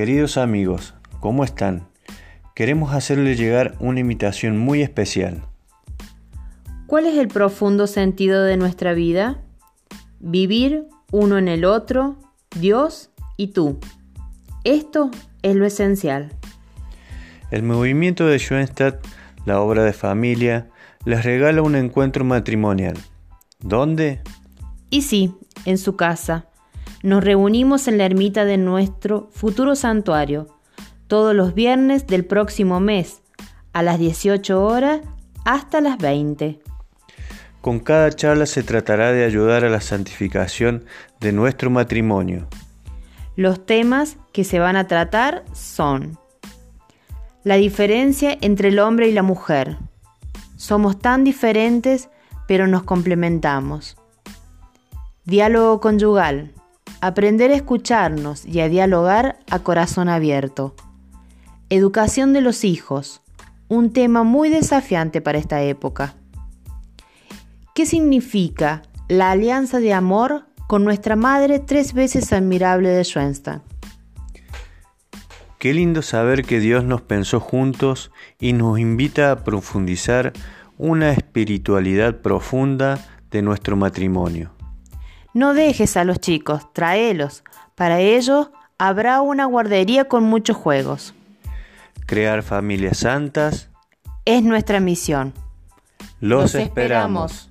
Queridos amigos, ¿cómo están? Queremos hacerles llegar una invitación muy especial. ¿Cuál es el profundo sentido de nuestra vida? Vivir uno en el otro, Dios y tú. Esto es lo esencial. El movimiento de Schoenstatt, la obra de familia, les regala un encuentro matrimonial. ¿Dónde? Y sí, en su casa. Nos reunimos en la ermita de nuestro futuro santuario, todos los viernes del próximo mes, a las 18 horas hasta las 20. Con cada charla se tratará de ayudar a la santificación de nuestro matrimonio. Los temas que se van a tratar son la diferencia entre el hombre y la mujer. Somos tan diferentes, pero nos complementamos. Diálogo conyugal. Aprender a escucharnos y a dialogar a corazón abierto. Educación de los hijos. Un tema muy desafiante para esta época. ¿Qué significa la alianza de amor con nuestra madre tres veces admirable de Schoenstatt? Qué lindo saber que Dios nos pensó juntos y nos invita a profundizar una espiritualidad profunda de nuestro matrimonio. No dejes a los chicos, tráelos. Para ello habrá una guardería con muchos juegos. Crear familias santas es nuestra misión. Los, esperamos.